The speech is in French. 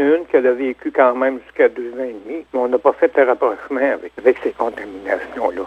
une qui a vécu quand même jusqu'à deux ans et demi, mais on n'a pas fait de rapprochement avec, avec ces contaminations-là.